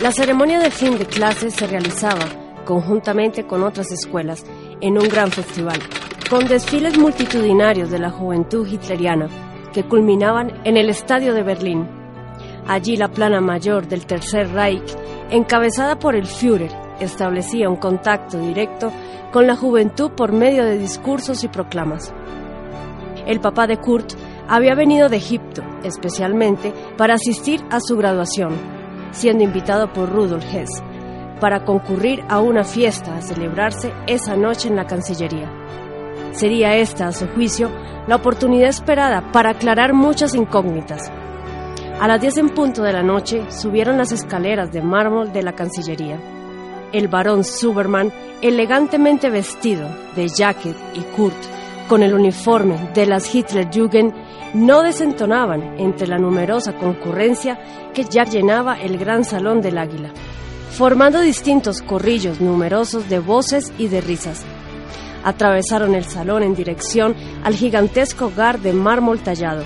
La ceremonia de fin de clase se realizaba, conjuntamente con otras escuelas, en un gran festival, con desfiles multitudinarios de la juventud hitleriana, que culminaban en el Estadio de Berlín. Allí la plana mayor del Tercer Reich, encabezada por el Führer, establecía un contacto directo con la juventud por medio de discursos y proclamas. El papá de Kurt había venido de Egipto, especialmente para asistir a su graduación, siendo invitado por Rudolf Hess para concurrir a una fiesta a celebrarse esa noche en la Cancillería. Sería esta, a su juicio, la oportunidad esperada para aclarar muchas incógnitas. A las 10 en punto de la noche subieron las escaleras de mármol de la Cancillería. El barón Superman, elegantemente vestido de jacket y Kurt, con el uniforme de las Hitlerjugend, no desentonaban entre la numerosa concurrencia que ya llenaba el gran salón del Águila, formando distintos corrillos numerosos de voces y de risas. Atravesaron el salón en dirección al gigantesco hogar de mármol tallado,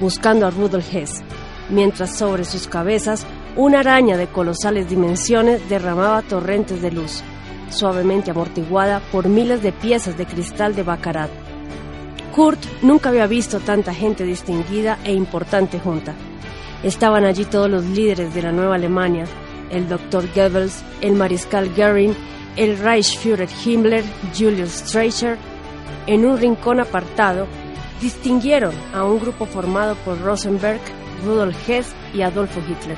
buscando a Rudolf Hess, mientras sobre sus cabezas una araña de colosales dimensiones derramaba torrentes de luz, suavemente amortiguada por miles de piezas de cristal de Baccarat. Kurt nunca había visto tanta gente distinguida e importante junta. Estaban allí todos los líderes de la Nueva Alemania, el Dr. Goebbels, el mariscal Goering, el Reichsführer Himmler, Julius Streicher. En un rincón apartado, distinguieron a un grupo formado por Rosenberg, Rudolf Hess y Adolfo Hitler.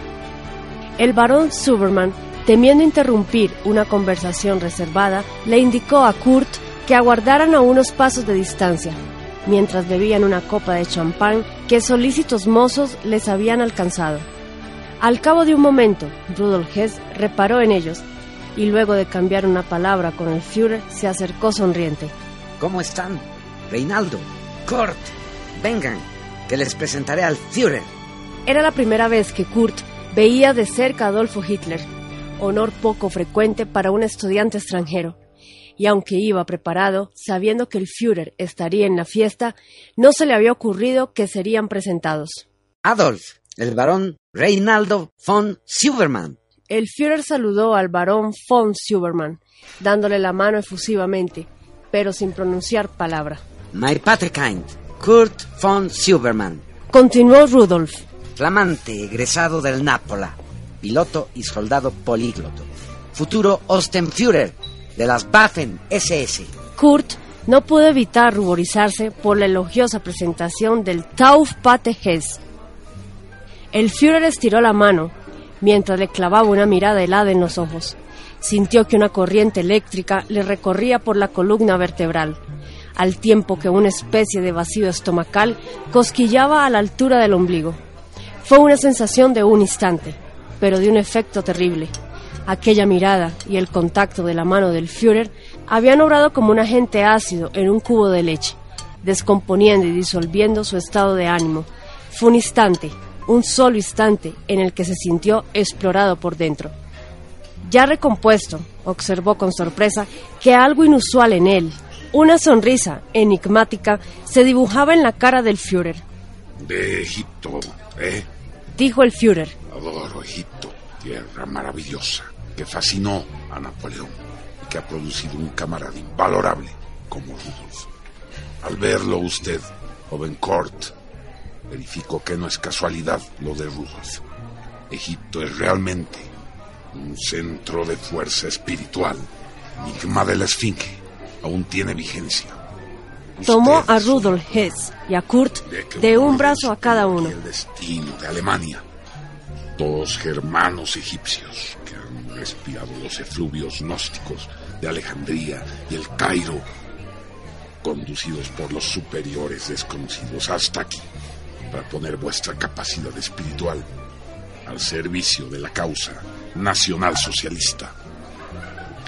El barón Superman, temiendo interrumpir una conversación reservada, le indicó a Kurt que aguardaran a unos pasos de distancia, mientras bebían una copa de champán que solícitos mozos les habían alcanzado. Al cabo de un momento, Rudolf Hess reparó en ellos y luego de cambiar una palabra con el Führer se acercó sonriente. ¿Cómo están? Reinaldo, Kurt, vengan, que les presentaré al Führer. Era la primera vez que Kurt veía de cerca a Adolfo Hitler, honor poco frecuente para un estudiante extranjero. Y aunque iba preparado, sabiendo que el Führer estaría en la fiesta, no se le había ocurrido que serían presentados. Adolf, el barón Reinaldo von Silbermann. El Führer saludó al barón von Silbermann, dándole la mano efusivamente, pero sin pronunciar palabra. My Paterkind, Kurt von Silbermann. Continuó Rudolf. Flamante egresado del Nápola, piloto y soldado polígloto. Futuro Ostenführer de las Waffen SS. Kurt no pudo evitar ruborizarse por la elogiosa presentación del Taufpate Hess. El Führer estiró la mano mientras le clavaba una mirada helada en los ojos. Sintió que una corriente eléctrica le recorría por la columna vertebral, al tiempo que una especie de vacío estomacal cosquillaba a la altura del ombligo. Fue una sensación de un instante, pero de un efecto terrible. Aquella mirada y el contacto de la mano del Führer habían obrado como un agente ácido en un cubo de leche, descomponiendo y disolviendo su estado de ánimo. Fue un instante, un solo instante en el que se sintió explorado por dentro. Ya recompuesto, observó con sorpresa que algo inusual en él, una sonrisa enigmática, se dibujaba en la cara del Führer. De Egipto, ¿eh? Dijo el Führer. Adoro Egipto, tierra maravillosa que fascinó a Napoleón y que ha producido un camarada invalorable como Rudolf. Al verlo usted, joven Court, verifico que no es casualidad lo de Rudolf. Egipto es realmente un centro de fuerza espiritual. Enigma de la Esfinge aún tiene vigencia. Tomó a Rudolf Hess y a Kurt de un brazo a cada uno. El destino de Alemania. Dos germanos egipcios que han respirado los efluvios gnósticos de Alejandría y el Cairo, conducidos por los superiores desconocidos hasta aquí, para poner vuestra capacidad espiritual al servicio de la causa nacional socialista.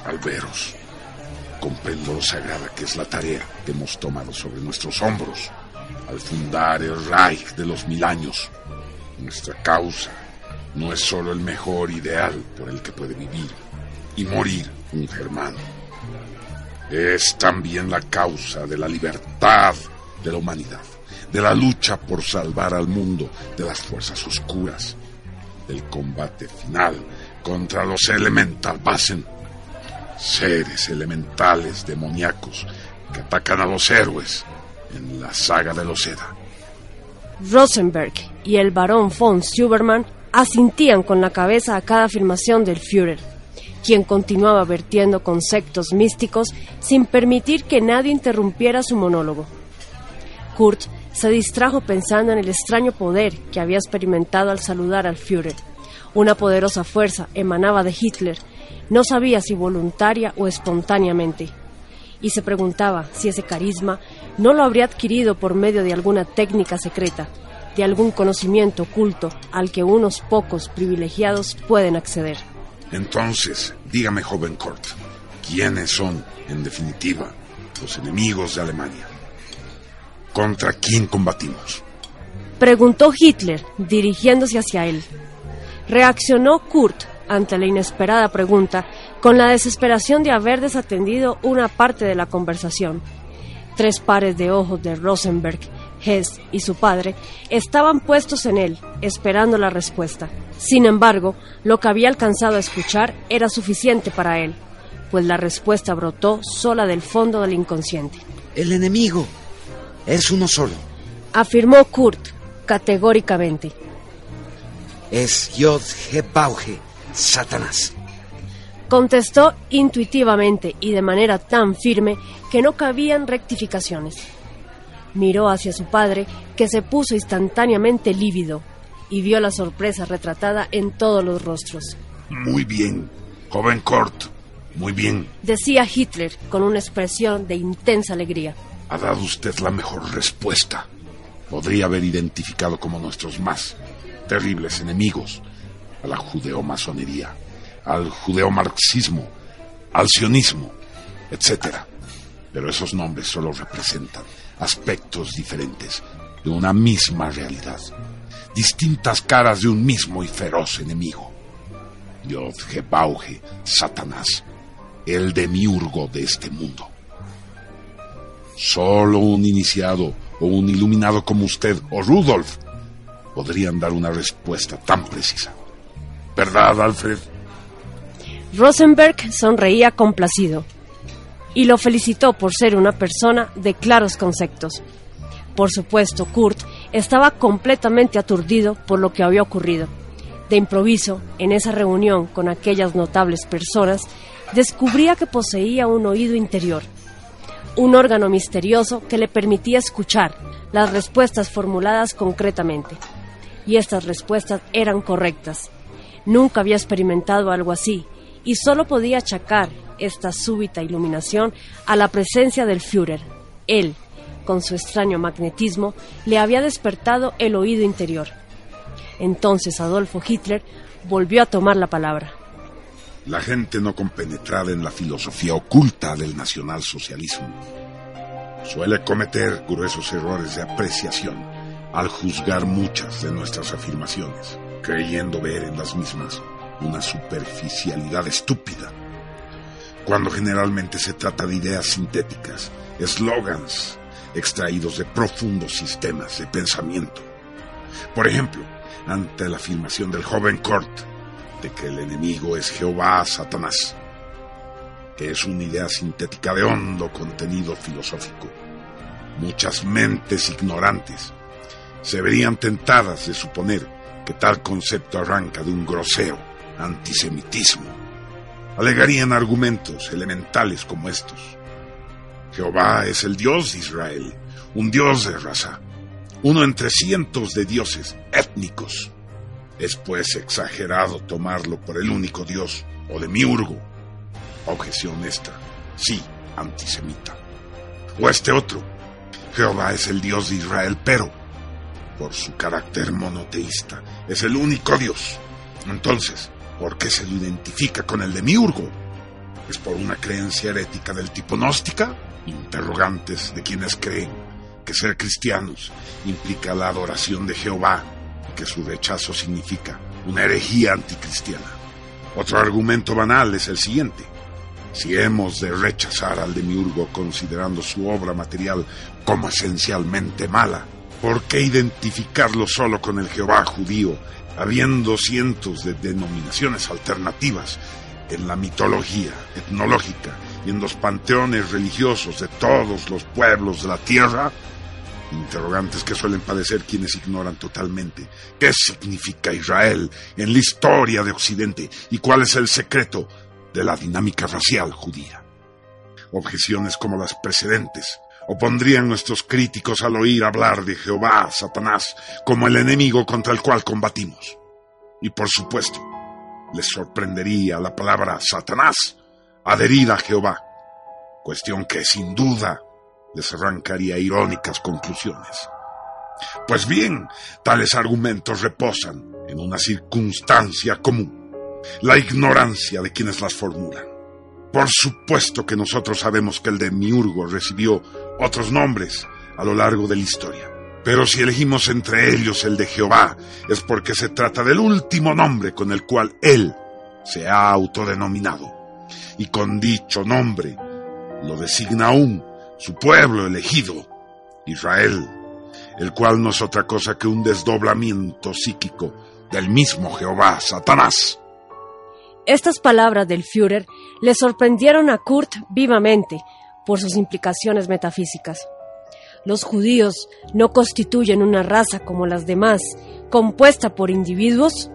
Al veros, comprendo lo sagrada que es la tarea que hemos tomado sobre nuestros hombros al fundar el Reich de los mil años. Nuestra causa no es solo el mejor ideal por el que puede vivir y morir un germano. Es también la causa de la libertad de la humanidad, de la lucha por salvar al mundo de las fuerzas oscuras, del combate final contra los Elemental Basen, seres elementales demoníacos que atacan a los héroes en la saga de los Eda. Rosenberg y el barón von Stuberman asintían con la cabeza a cada afirmación del Führer, quien continuaba vertiendo conceptos místicos sin permitir que nadie interrumpiera su monólogo. Kurt se distrajo pensando en el extraño poder que había experimentado al saludar al Führer. Una poderosa fuerza emanaba de Hitler, no sabía si voluntaria o espontáneamente, y se preguntaba si ese carisma no lo habría adquirido por medio de alguna técnica secreta, de algún conocimiento oculto al que unos pocos privilegiados pueden acceder. Entonces, dígame, joven Kurt, ¿quiénes son, en definitiva, los enemigos de Alemania? ¿Contra quién combatimos? Preguntó Hitler, dirigiéndose hacia él. Reaccionó Kurt ante la inesperada pregunta con la desesperación de haber desatendido una parte de la conversación. Tres pares de ojos de Rosenberg, Hess y su padre estaban puestos en él, esperando la respuesta. Sin embargo, lo que había alcanzado a escuchar era suficiente para él, pues la respuesta brotó sola del fondo del inconsciente. El enemigo es uno solo. Afirmó Kurt categóricamente. Es Yod Bauge, Satanás. Contestó intuitivamente y de manera tan firme que no cabían rectificaciones. Miró hacia su padre, que se puso instantáneamente lívido, y vio la sorpresa retratada en todos los rostros. Muy bien, joven Kurt, muy bien. Decía Hitler con una expresión de intensa alegría. Ha dado usted la mejor respuesta. Podría haber identificado como nuestros más terribles enemigos a la judeomasonería, al judeomarxismo, al sionismo, etc. Pero esos nombres solo representan aspectos diferentes de una misma realidad, distintas caras de un mismo y feroz enemigo. Yod Gebauge, Satanás, el demiurgo de este mundo. Solo un iniciado o un iluminado como usted o Rudolf podrían dar una respuesta tan precisa. ¿Verdad, Alfred? Rosenberg sonreía complacido y lo felicitó por ser una persona de claros conceptos. Por supuesto, Kurt estaba completamente aturdido por lo que había ocurrido. De improviso, en esa reunión con aquellas notables personas, descubría que poseía un oído interior, un órgano misterioso que le permitía escuchar las respuestas formuladas concretamente. Y estas respuestas eran correctas. Nunca había experimentado algo así y solo podía achacar esta súbita iluminación a la presencia del Führer. Él, con su extraño magnetismo, le había despertado el oído interior. Entonces Adolfo Hitler volvió a tomar la palabra. La gente no compenetrada en la filosofía oculta del nacionalsocialismo suele cometer gruesos errores de apreciación al juzgar muchas de nuestras afirmaciones, creyendo ver en las mismas una superficialidad estúpida, cuando generalmente se trata de ideas sintéticas, eslogans extraídos de profundos sistemas de pensamiento. Por ejemplo, ante la afirmación del joven Kurt de que el enemigo es Jehová Satanás, que es una idea sintética de hondo contenido filosófico. Muchas mentes ignorantes se verían tentadas de suponer que tal concepto arranca de un grosero antisemitismo. Alegarían argumentos elementales como estos. Jehová es el Dios de Israel, un Dios de raza, uno entre cientos de dioses étnicos. Es pues exagerado tomarlo por el único Dios o de miurgo. Objeción esta, sí, antisemita. O este otro, Jehová es el Dios de Israel, pero por su carácter monoteísta es el único Dios. Entonces, ¿Por qué se lo identifica con el demiurgo? ¿Es por una creencia herética del tipo gnóstica? Interrogantes de quienes creen que ser cristianos implica la adoración de Jehová y que su rechazo significa una herejía anticristiana. Otro argumento banal es el siguiente. Si hemos de rechazar al demiurgo considerando su obra material como esencialmente mala, ¿por qué identificarlo solo con el Jehová judío habiendo cientos de denominaciones alternativas en la mitología etnológica y en los panteones religiosos de todos los pueblos de la tierra, interrogantes que suelen padecer quienes ignoran totalmente qué significa Israel en la historia de Occidente y cuál es el secreto de la dinámica racial judía. Objeciones como las precedentes opondrían nuestros críticos al oír hablar de Jehová, Satanás, como el enemigo contra el cual combatimos. Y por supuesto, les sorprendería la palabra Satanás adherida a Jehová, cuestión que sin duda les arrancaría irónicas conclusiones. Pues bien, tales argumentos reposan en una circunstancia común, la ignorancia de quienes las formulan. Por supuesto que nosotros sabemos que el demiurgo recibió otros nombres a lo largo de la historia. Pero si elegimos entre ellos el de Jehová, es porque se trata del último nombre con el cual él se ha autodenominado. Y con dicho nombre lo designa aún su pueblo elegido, Israel, el cual no es otra cosa que un desdoblamiento psíquico del mismo Jehová, Satanás. Estas palabras del Führer le sorprendieron a Kurt vivamente por sus implicaciones metafísicas. Los judíos no constituyen una raza como las demás, compuesta por individuos.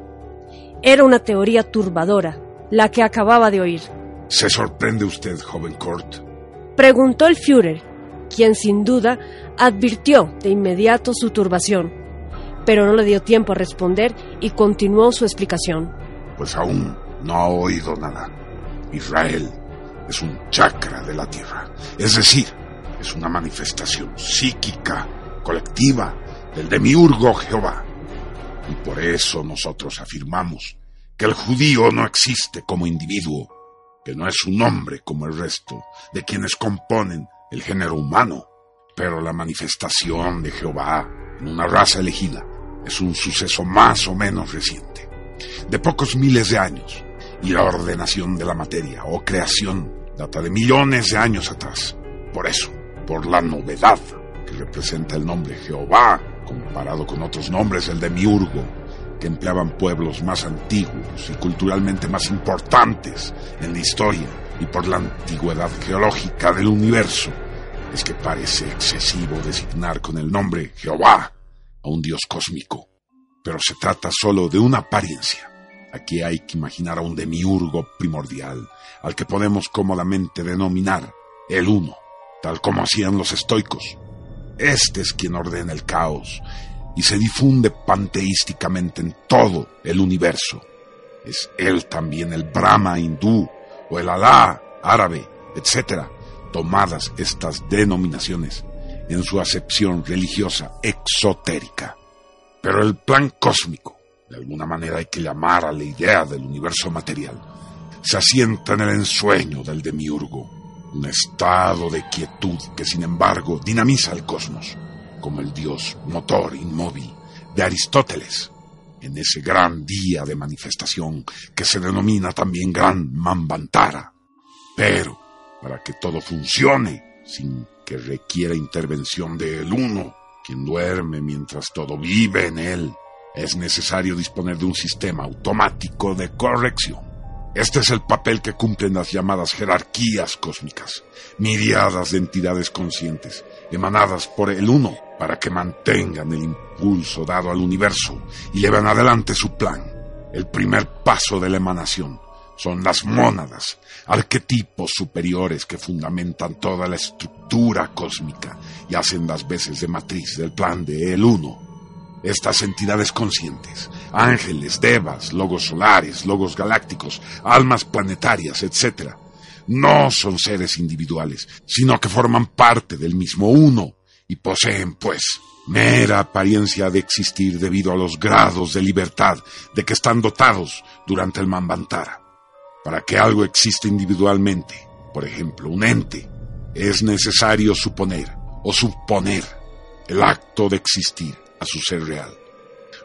Era una teoría turbadora, la que acababa de oír. ¿Se sorprende usted, joven Kurt? Preguntó el Führer, quien sin duda advirtió de inmediato su turbación, pero no le dio tiempo a responder y continuó su explicación. Pues aún no ha oído nada. Israel es un chakra de la tierra, es decir, es una manifestación psíquica, colectiva, del demiurgo Jehová. Y por eso nosotros afirmamos que el judío no existe como individuo, que no es un hombre como el resto de quienes componen el género humano, pero la manifestación de Jehová en una raza elegida es un suceso más o menos reciente, de pocos miles de años, y la ordenación de la materia o creación data de millones de años atrás. Por eso, por la novedad que representa el nombre Jehová, comparado con otros nombres, el de Miurgo, que empleaban pueblos más antiguos y culturalmente más importantes en la historia y por la antigüedad geológica del universo, es que parece excesivo designar con el nombre Jehová a un dios cósmico. Pero se trata solo de una apariencia. Aquí hay que imaginar a un demiurgo primordial, al que podemos cómodamente denominar el uno, tal como hacían los estoicos. Este es quien ordena el caos y se difunde panteísticamente en todo el universo. Es él también el Brahma hindú o el Alá árabe, etc. Tomadas estas denominaciones en su acepción religiosa exotérica. Pero el plan cósmico, de alguna manera hay que llamar a la idea del universo material, se asienta en el ensueño del demiurgo, un estado de quietud que sin embargo dinamiza el cosmos como el dios motor inmóvil de Aristóteles, en ese gran día de manifestación que se denomina también Gran Mambantara. Pero, para que todo funcione, sin que requiera intervención del uno, quien duerme mientras todo vive en él, es necesario disponer de un sistema automático de corrección. Este es el papel que cumplen las llamadas jerarquías cósmicas, miriadas de entidades conscientes, emanadas por el uno, para que mantengan el impulso dado al universo y lleven adelante su plan. El primer paso de la emanación son las mónadas, arquetipos superiores que fundamentan toda la estructura cósmica y hacen las veces de matriz del plan de el uno. Estas entidades conscientes, ángeles, devas, logos solares, logos galácticos, almas planetarias, etc., no son seres individuales, sino que forman parte del mismo uno y poseen, pues, mera apariencia de existir debido a los grados de libertad de que están dotados durante el Mambantara. Para que algo exista individualmente, por ejemplo, un ente, es necesario suponer o suponer el acto de existir a su ser real,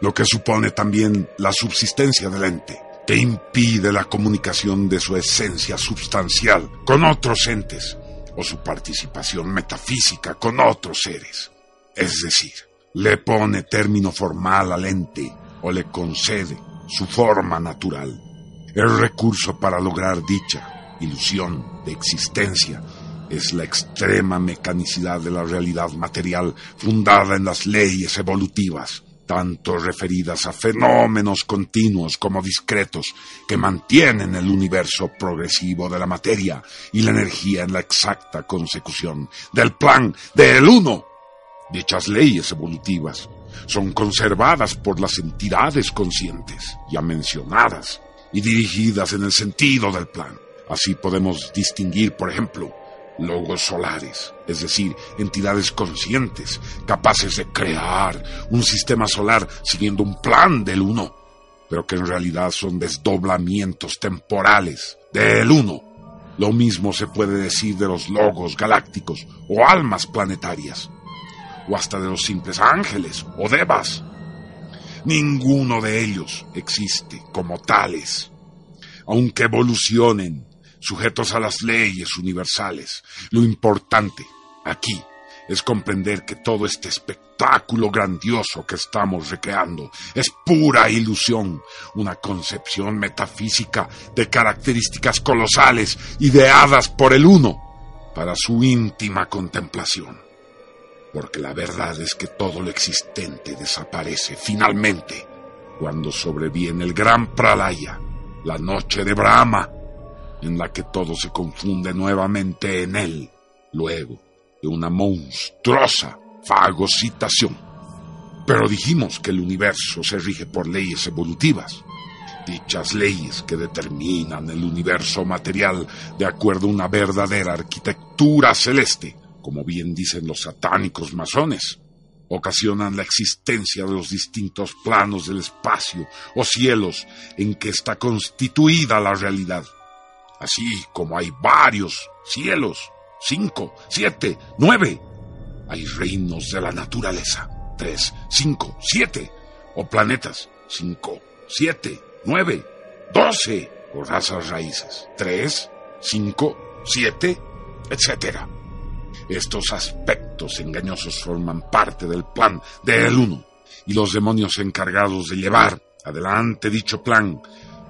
lo que supone también la subsistencia del ente que impide la comunicación de su esencia substancial con otros entes o su participación metafísica con otros seres. Es decir, le pone término formal al ente o le concede su forma natural. El recurso para lograr dicha ilusión de existencia es la extrema mecanicidad de la realidad material fundada en las leyes evolutivas, tanto referidas a fenómenos continuos como discretos que mantienen el universo progresivo de la materia y la energía en la exacta consecución del plan del uno. Dichas leyes evolutivas son conservadas por las entidades conscientes ya mencionadas y dirigidas en el sentido del plan. Así podemos distinguir, por ejemplo, logos solares, es decir, entidades conscientes, capaces de crear un sistema solar siguiendo un plan del uno, pero que en realidad son desdoblamientos temporales del uno. Lo mismo se puede decir de los logos galácticos o almas planetarias, o hasta de los simples ángeles o devas. Ninguno de ellos existe como tales, aunque evolucionen sujetos a las leyes universales. Lo importante aquí es comprender que todo este espectáculo grandioso que estamos recreando es pura ilusión, una concepción metafísica de características colosales ideadas por el uno para su íntima contemplación. Porque la verdad es que todo lo existente desaparece finalmente cuando sobreviene el gran pralaya, la noche de Brahma, en la que todo se confunde nuevamente en él, luego de una monstruosa fagocitación. Pero dijimos que el universo se rige por leyes evolutivas, dichas leyes que determinan el universo material de acuerdo a una verdadera arquitectura celeste, como bien dicen los satánicos masones, ocasionan la existencia de los distintos planos del espacio o cielos en que está constituida la realidad Así como hay varios cielos, cinco, siete, nueve, hay reinos de la naturaleza, tres, cinco, siete, o planetas, cinco, siete, nueve, doce, o razas raíces, tres, cinco, siete, etc. Estos aspectos engañosos forman parte del plan del uno, y los demonios encargados de llevar adelante dicho plan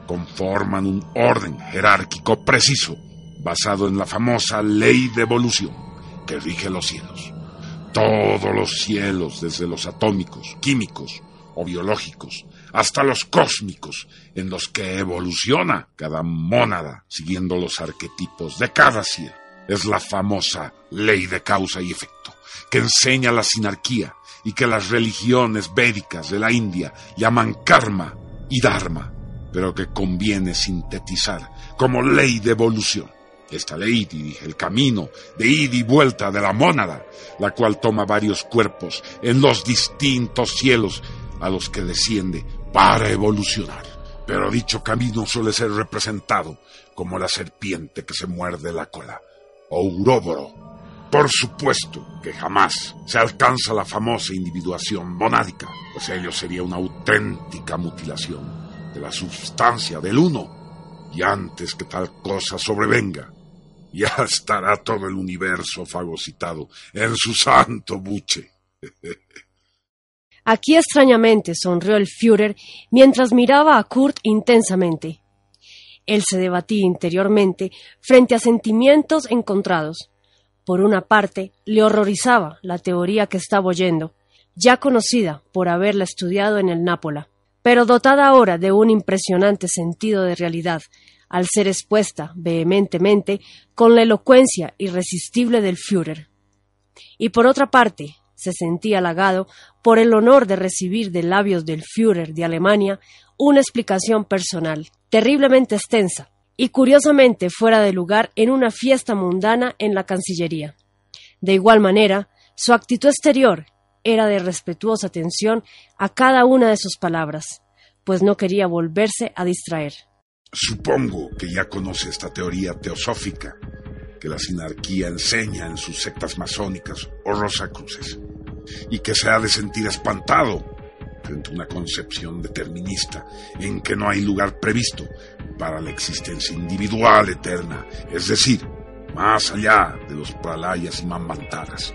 conforman un orden jerárquico preciso basado en la famosa ley de evolución que rige los cielos. Todos los cielos, desde los atómicos, químicos o biológicos, hasta los cósmicos, en los que evoluciona cada mónada siguiendo los arquetipos de cada cielo. Es la famosa ley de causa y efecto, que enseña la sinarquía y que las religiones védicas de la India llaman karma y dharma pero que conviene sintetizar como ley de evolución. Esta ley dirige el camino de ida y vuelta de la mónada, la cual toma varios cuerpos en los distintos cielos a los que desciende para evolucionar. Pero dicho camino suele ser representado como la serpiente que se muerde la cola, o uróboro. Por supuesto que jamás se alcanza la famosa individuación monádica, pues ello sería una auténtica mutilación de la sustancia del uno, y antes que tal cosa sobrevenga, ya estará todo el universo fagocitado en su santo buche. Aquí extrañamente sonrió el Führer mientras miraba a Kurt intensamente. Él se debatía interiormente frente a sentimientos encontrados. Por una parte, le horrorizaba la teoría que estaba oyendo, ya conocida por haberla estudiado en el Nápola pero dotada ahora de un impresionante sentido de realidad, al ser expuesta vehementemente con la elocuencia irresistible del Führer. Y por otra parte, se sentía halagado por el honor de recibir de labios del Führer de Alemania una explicación personal, terriblemente extensa, y curiosamente fuera de lugar en una fiesta mundana en la Cancillería. De igual manera, su actitud exterior era de respetuosa atención a cada una de sus palabras, pues no quería volverse a distraer. Supongo que ya conoce esta teoría teosófica que la sinarquía enseña en sus sectas masónicas o rosacruces, y que se ha de sentir espantado frente a una concepción determinista en que no hay lugar previsto para la existencia individual eterna, es decir, más allá de los pralayas y mambantaras.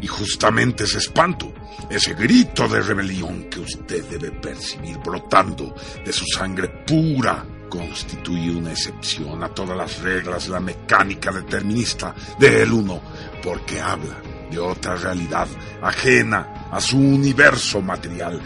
Y justamente ese espanto, ese grito de rebelión que usted debe percibir brotando de su sangre pura, constituye una excepción a todas las reglas de la mecánica determinista de el uno, porque habla de otra realidad ajena a su universo material.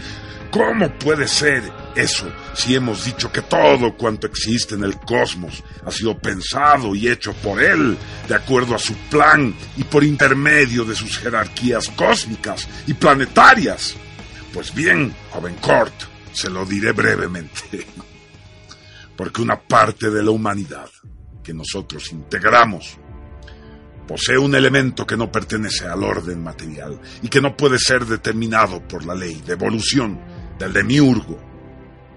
¿Cómo puede ser eso si hemos dicho que todo cuanto existe en el cosmos ha sido pensado y hecho por él, de acuerdo a su plan y por intermedio de sus jerarquías cósmicas y planetarias? Pues bien, joven Cort, se lo diré brevemente. Porque una parte de la humanidad que nosotros integramos posee un elemento que no pertenece al orden material y que no puede ser determinado por la ley de evolución del demiurgo.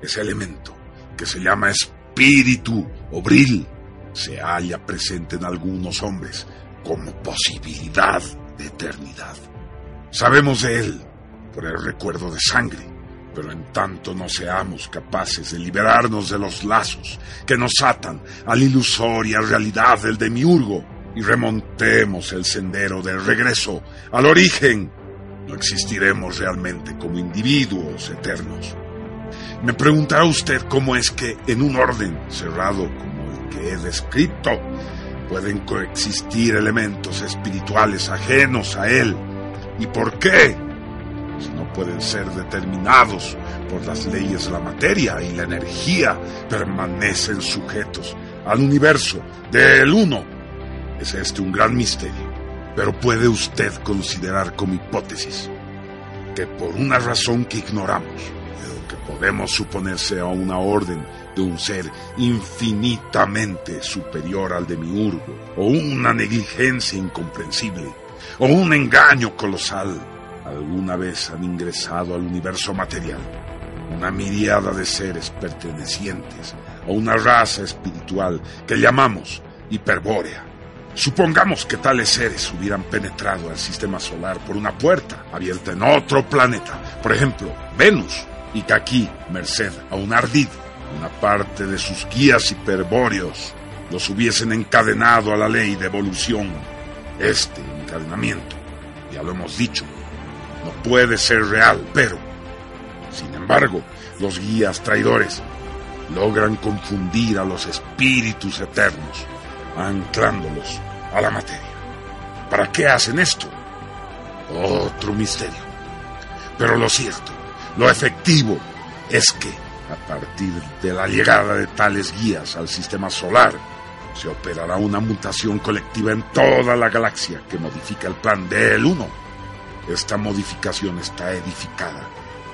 Ese elemento, que se llama espíritu o bril, se halla presente en algunos hombres como posibilidad de eternidad. Sabemos de él por el recuerdo de sangre, pero en tanto no seamos capaces de liberarnos de los lazos que nos atan a la ilusoria realidad del demiurgo, y remontemos el sendero del regreso al origen, no existiremos realmente como individuos eternos. Me preguntará usted cómo es que en un orden cerrado como el que he descrito pueden coexistir elementos espirituales ajenos a él. ¿Y por qué? Si no pueden ser determinados por las leyes de la materia y la energía permanecen sujetos al universo del uno es este un gran misterio, pero puede usted considerar como hipótesis que por una razón que ignoramos, pero que podemos suponerse a una orden de un ser infinitamente superior al demiurgo, o una negligencia incomprensible, o un engaño colosal, alguna vez han ingresado al universo material una miriada de seres pertenecientes a una raza espiritual que llamamos hiperbórea. Supongamos que tales seres hubieran penetrado al sistema solar por una puerta abierta en otro planeta, por ejemplo, Venus, y que aquí, merced a un ardid, una parte de sus guías hiperbóreos los hubiesen encadenado a la ley de evolución. Este encadenamiento, ya lo hemos dicho, no puede ser real, pero, sin embargo, los guías traidores logran confundir a los espíritus eternos, anclándolos a la materia. ¿Para qué hacen esto? Otro misterio. Pero lo cierto, lo efectivo, es que a partir de la llegada de tales guías al sistema solar, se operará una mutación colectiva en toda la galaxia que modifica el plan del uno. Esta modificación está edificada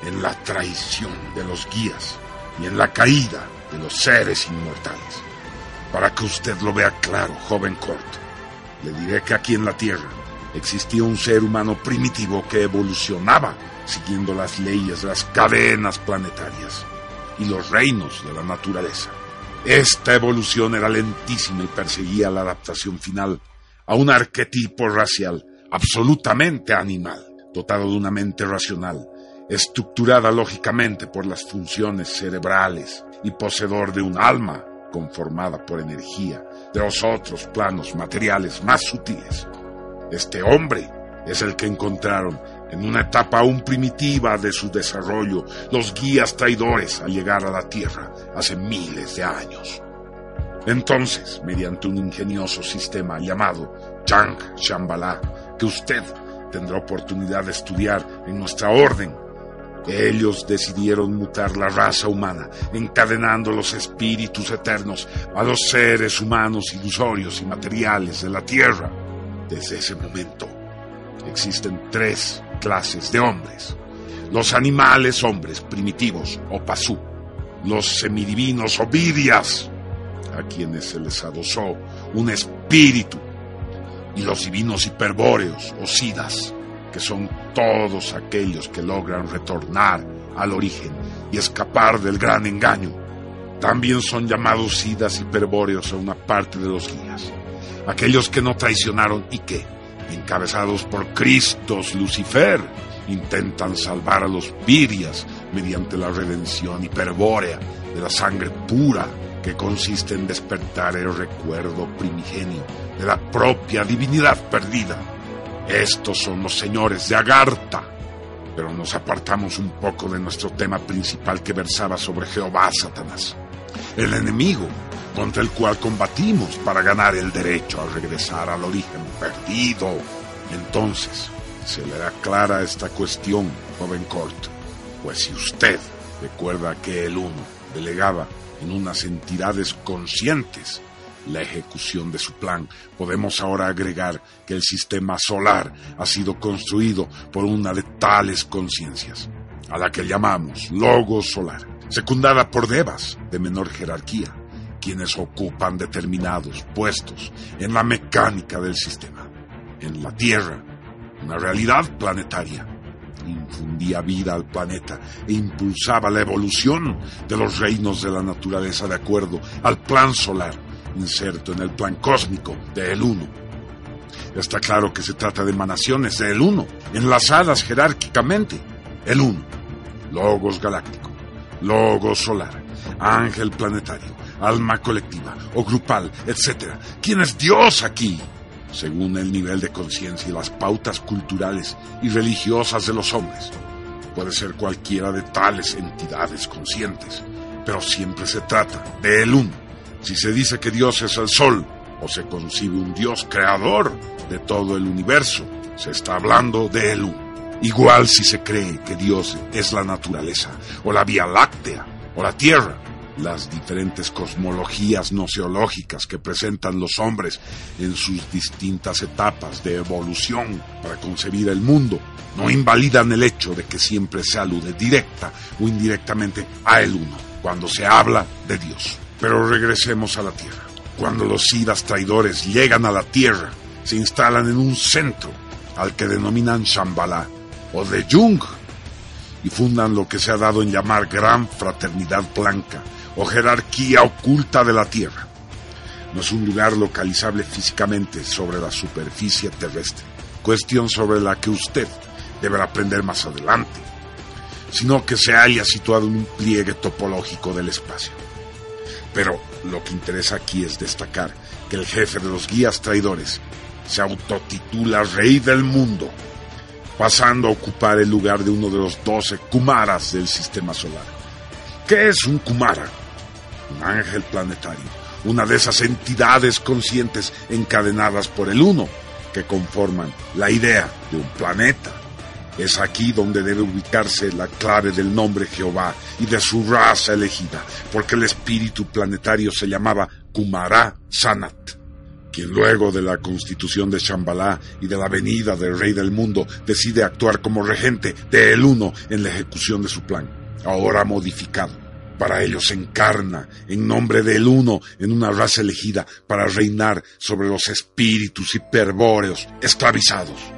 en la traición de los guías y en la caída de los seres inmortales. Para que usted lo vea claro, joven corto, le diré que aquí en la Tierra existía un ser humano primitivo que evolucionaba siguiendo las leyes las cadenas planetarias y los reinos de la naturaleza. Esta evolución era lentísima y perseguía la adaptación final a un arquetipo racial absolutamente animal, dotado de una mente racional, estructurada lógicamente por las funciones cerebrales y poseedor de un alma conformada por energía de los otros planos materiales más sutiles. Este hombre es el que encontraron en una etapa aún primitiva de su desarrollo los guías traidores al llegar a la Tierra hace miles de años. Entonces, mediante un ingenioso sistema llamado Chang Shambhala, que usted tendrá oportunidad de estudiar en nuestra orden ellos decidieron mutar la raza humana, encadenando los espíritus eternos a los seres humanos ilusorios y materiales de la Tierra. Desde ese momento existen tres clases de hombres. Los animales hombres primitivos o pasú, los semidivinos o vidias, a quienes se les adosó un espíritu, y los divinos hiperbóreos o sidas, que son todos aquellos que logran retornar al origen y escapar del gran engaño. También son llamados sidas hiperbóreos a una parte de los guías, aquellos que no traicionaron y que, encabezados por Cristos Lucifer, intentan salvar a los virias mediante la redención hiperbórea de la sangre pura que consiste en despertar el recuerdo primigenio de la propia divinidad perdida Estos son los señores de Agartha. Pero nos apartamos un poco de nuestro tema principal que versaba sobre Jehová Satanás, el enemigo contra el cual combatimos para ganar el derecho a regresar al origen perdido. Entonces, se le da clara esta cuestión, joven Court, pues si usted recuerda que el uno delegaba en unas entidades conscientes la ejecución de su plan, podemos ahora agregar que el sistema solar ha sido construido por una de tales conciencias, a la que llamamos Logos Solar, secundada por devas de menor jerarquía, quienes ocupan determinados puestos en la mecánica del sistema. En la Tierra, una realidad planetaria, infundía vida al planeta e impulsaba la evolución de los reinos de la naturaleza de acuerdo al plan solar inserto en el plan cósmico de El Uno. Está claro que se trata de emanaciones de El Uno, enlazadas jerárquicamente. El Uno, Logos galáctico, Logos solar, ángel planetario, alma colectiva o grupal, etc. ¿Quién es Dios aquí? Según el nivel de conciencia y las pautas culturales y religiosas de los hombres. Puede ser cualquiera de tales entidades conscientes, pero siempre se trata de el si se dice que Dios es el sol o se concibe un Dios creador de todo el universo, se está hablando de Él. Igual si se cree que Dios es la naturaleza o la Vía Láctea o la Tierra, las diferentes cosmologías noceológicas que presentan los hombres en sus distintas etapas de evolución para concebir el mundo no invalidan el hecho de que siempre se alude directa o indirectamente a el uno cuando se habla de Dios. Pero regresemos a la Tierra. Cuando los Sidas traidores llegan a la Tierra, se instalan en un centro al que denominan Shambhala o de Jung y fundan lo que se ha dado en llamar Gran Fraternidad Blanca o jerarquía oculta de la Tierra. No es un lugar localizable físicamente sobre la superficie terrestre, cuestión sobre la que usted deberá aprender más adelante, sino que se haya situado en un pliegue topológico del espacio. Pero lo que interesa aquí es destacar que el jefe de los guías traidores se autotitula Rey del Mundo, pasando a ocupar el lugar de uno de los doce Kumaras del sistema solar. ¿Qué es un Kumara? Un ángel planetario, una de esas entidades conscientes encadenadas por el uno que conforman la idea de un planeta es aquí donde debe ubicarse la clave del nombre Jehová y de su raza elegida, porque el espíritu planetario se llamaba Kumara Sanat, quien luego de la constitución de Shambhala y de la venida del rey del mundo decide actuar como regente de El Uno en la ejecución de su plan, ahora modificado. Para ello se encarna en nombre del Uno en una raza elegida para reinar sobre los espíritus hiperbóreos esclavizados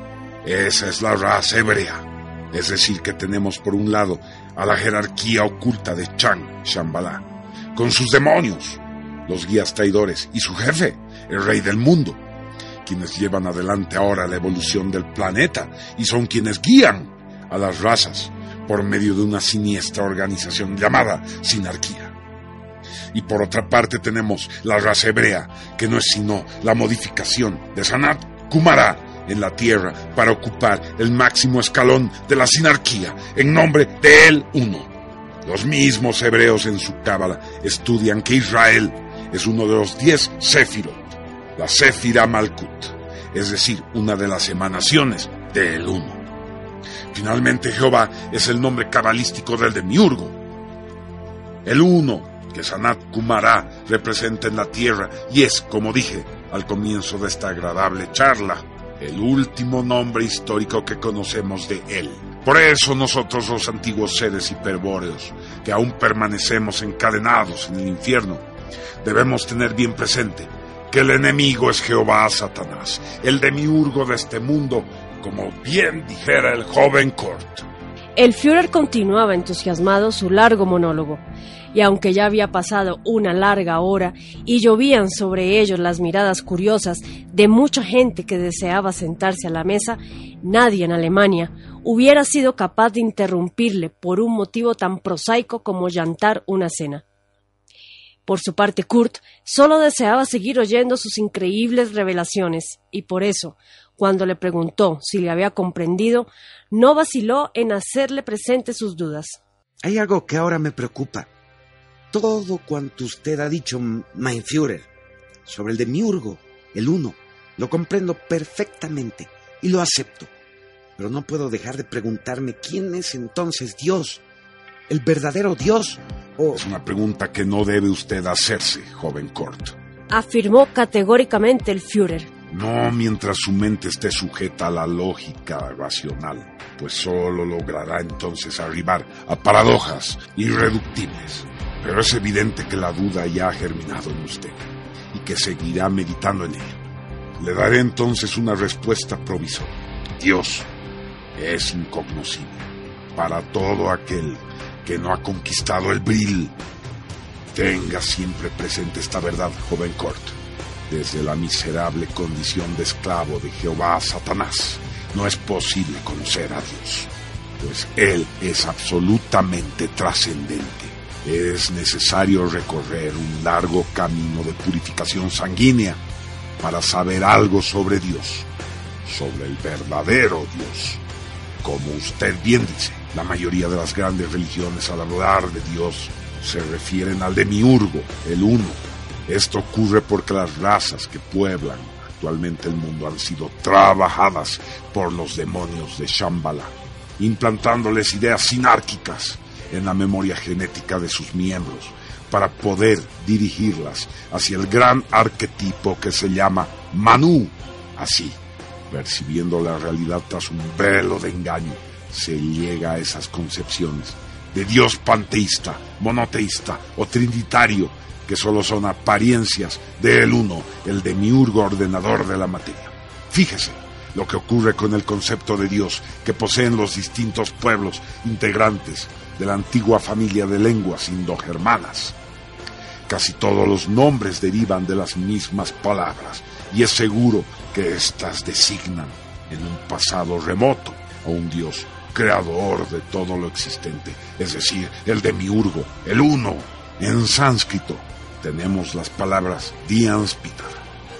esa es la raza hebrea. Es decir, que tenemos por un lado a la jerarquía oculta de Chang, Shambhala, con sus demonios, los guías traidores y su jefe, el rey del mundo, quienes llevan adelante ahora la evolución del planeta y son quienes guían a las razas por medio de una siniestra organización llamada sinarquía. Y por otra parte tenemos la raza hebrea, que no es sino la modificación de Sanat Kumara, en la tierra para ocupar el máximo escalón de la sinarquía en nombre de él uno. Los mismos hebreos en su cábala estudian que Israel es uno de los diez Sefirot, la Sefira Malkut, es decir, una de las emanaciones del uno. Finalmente Jehová es el nombre cabalístico del demiurgo. El uno que Sanat Kumara representa en la tierra y es, como dije al comienzo de esta agradable charla, el último nombre histórico que conocemos de él. Por eso nosotros los antiguos seres hiperbóreos, que aún permanecemos encadenados en el infierno, debemos tener bien presente que el enemigo es Jehová Satanás, el demiurgo de este mundo, como bien dijera el joven Kurt. El Führer continuaba entusiasmado su largo monólogo y aunque ya había pasado una larga hora y llovían sobre ellos las miradas curiosas de mucha gente que deseaba sentarse a la mesa, nadie en Alemania hubiera sido capaz de interrumpirle por un motivo tan prosaico como llantar una cena. Por su parte, Kurt solo deseaba seguir oyendo sus increíbles revelaciones, y por eso, cuando le preguntó si le había comprendido, no vaciló en hacerle presente sus dudas. Hay algo que ahora me preocupa. Todo cuanto usted ha dicho, mein Führer, sobre el demiurgo, el uno, lo comprendo perfectamente y lo acepto. Pero no puedo dejar de preguntarme quién es entonces Dios, el verdadero Dios. Es una pregunta que no debe usted hacerse, joven Kort. Afirmó categóricamente el Führer. No mientras su mente esté sujeta a la lógica racional, pues solo logrará entonces arribar a paradojas irreductibles. Pero es evidente que la duda ya ha germinado en usted y que seguirá meditando en ello. Le daré entonces una respuesta provisoria. Dios es incognoscible para todo aquel que no ha conquistado el bril. Tenga siempre presente esta verdad, joven Kort. Desde la miserable condición de esclavo de Jehová Satanás, no es posible conocer a Dios, pues Él es absolutamente trascendente. Es necesario recorrer un largo camino de purificación sanguínea para saber algo sobre Dios, sobre el verdadero Dios. Como usted bien dice, la mayoría de las grandes religiones al hablar de Dios se refieren al demiurgo, el uno. Esto ocurre porque las razas que pueblan actualmente el mundo han sido trabajadas por los demonios de Shambhala, implantándoles ideas sinárquicas en la memoria genética de sus miembros para poder dirigirlas hacia el gran arquetipo que se llama Manu. Así, percibiendo la realidad tras un velo de engaño, se llega a esas concepciones de Dios panteísta, monoteísta o trinitario, que solo son apariencias del uno, el demiurgo ordenador de la materia. Fíjese lo que ocurre con el concepto de Dios que poseen los distintos pueblos integrantes de la antigua familia de lenguas indogermanas. Casi todos los nombres derivan de las mismas palabras y es seguro que éstas designan en un pasado remoto a un Dios creador de todo lo existente, es decir, el demiurgo, el uno. En sánscrito tenemos las palabras Dianspitar,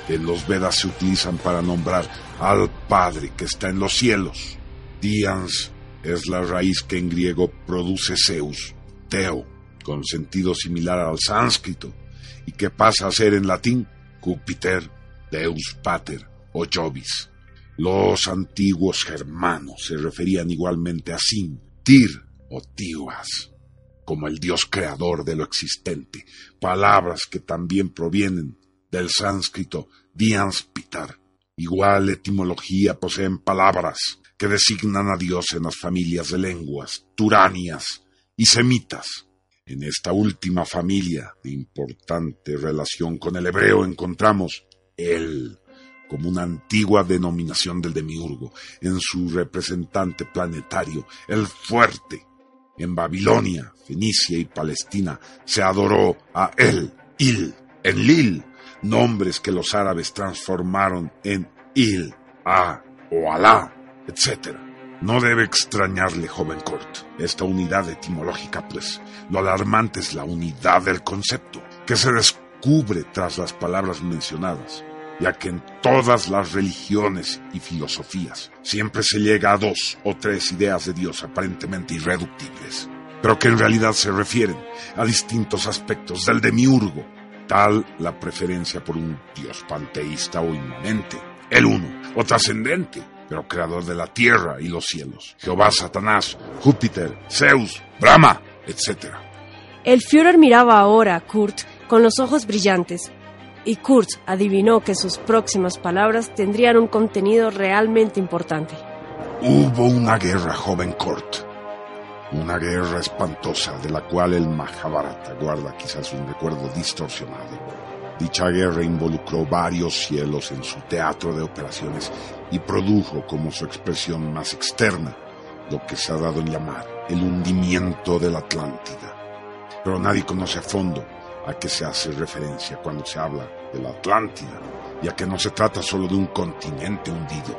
que en los Vedas se utilizan para nombrar al Padre que está en los cielos. Dians es la raíz que en griego produce Zeus, Teo, con sentido similar al sánscrito, y que pasa a ser en latín Júpiter, Deus Pater o Jovis. Los antiguos germanos se referían igualmente a Sin, Tir o Tiwas, como el dios creador de lo existente, palabras que también provienen del sánscrito Dianspitar. Igual etimología poseen palabras que designan a Dios en las familias de lenguas, turanias y semitas. En esta última familia de importante relación con el hebreo encontramos el como una antigua denominación del demiurgo, en su representante planetario, el fuerte. En Babilonia, Fenicia y Palestina. Se adoró a El, Il, Enlil, nombres que los árabes transformaron en Il, A o Alá, etc. No debe extrañarle, joven Kort, esta unidad etimológica, pues lo alarmante es la unidad del concepto, que se descubre tras las palabras mencionadas ya que en todas las religiones y filosofías siempre se llega a dos o tres ideas de Dios aparentemente irreductibles, pero que en realidad se refieren a distintos aspectos del demiurgo, tal la preferencia por un Dios panteísta o inmanente, el uno, o trascendente, pero creador de la tierra y los cielos, Jehová, Satanás, Júpiter, Zeus, Brahma, etc. El Führer miraba ahora a Kurt con los ojos brillantes, y Kurt adivinó que sus próximas palabras tendrían un contenido realmente importante. Hubo una guerra, joven Kurt. Una guerra espantosa de la cual el Mahabharata guarda quizás un recuerdo distorsionado. Dicha guerra involucró varios cielos en su teatro de operaciones y produjo como su expresión más externa lo que se ha dado en llamar el hundimiento de la Atlántida. Pero nadie conoce a fondo a qué se hace referencia cuando se habla de la Atlántida, ya que no se trata solo de un continente hundido.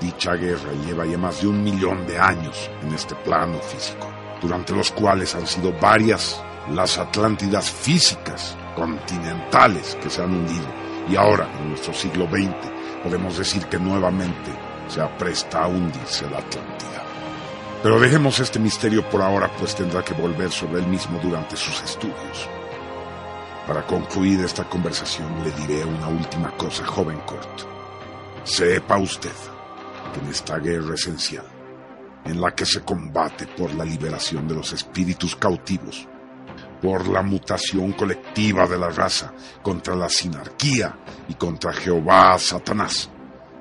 Dicha guerra lleva ya más de un millón de años en este plano físico, durante los cuales han sido varias las Atlántidas físicas, continentales, que se han hundido, y ahora, en nuestro siglo XX, podemos decir que nuevamente se apresta a hundirse la Atlántida. Pero dejemos este misterio por ahora, pues tendrá que volver sobre él mismo durante sus estudios. Para concluir esta conversación le diré una última cosa, joven Kurt. Sepa usted que en esta guerra esencial, en la que se combate por la liberación de los espíritus cautivos, por la mutación colectiva de la raza, contra la sinarquía y contra Jehová Satanás,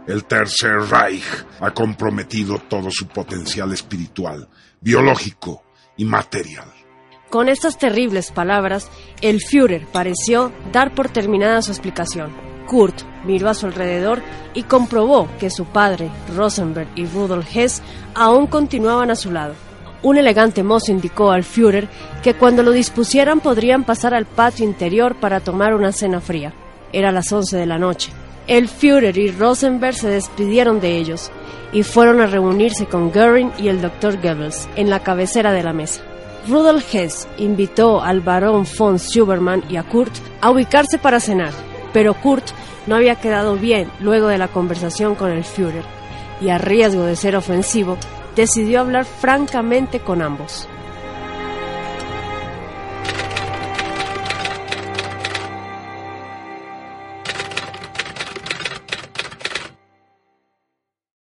el Tercer Reich ha comprometido todo su potencial espiritual, biológico y material. Con estas terribles palabras, el Führer pareció dar por terminada su explicación. Kurt miró a su alrededor y comprobó que su padre, Rosenberg y Rudolf Hess aún continuaban a su lado. Un elegante mozo indicó al Führer que cuando lo dispusieran podrían pasar al patio interior para tomar una cena fría. Era las 11 de la noche. El Führer y Rosenberg se despidieron de ellos y fueron a reunirse con Göring y el Dr. Goebbels en la cabecera de la mesa. Rudolf Hess invitó al barón von Schubermann y a Kurt a ubicarse para cenar, pero Kurt no había quedado bien luego de la conversación con el Führer y a riesgo de ser ofensivo, decidió hablar francamente con ambos.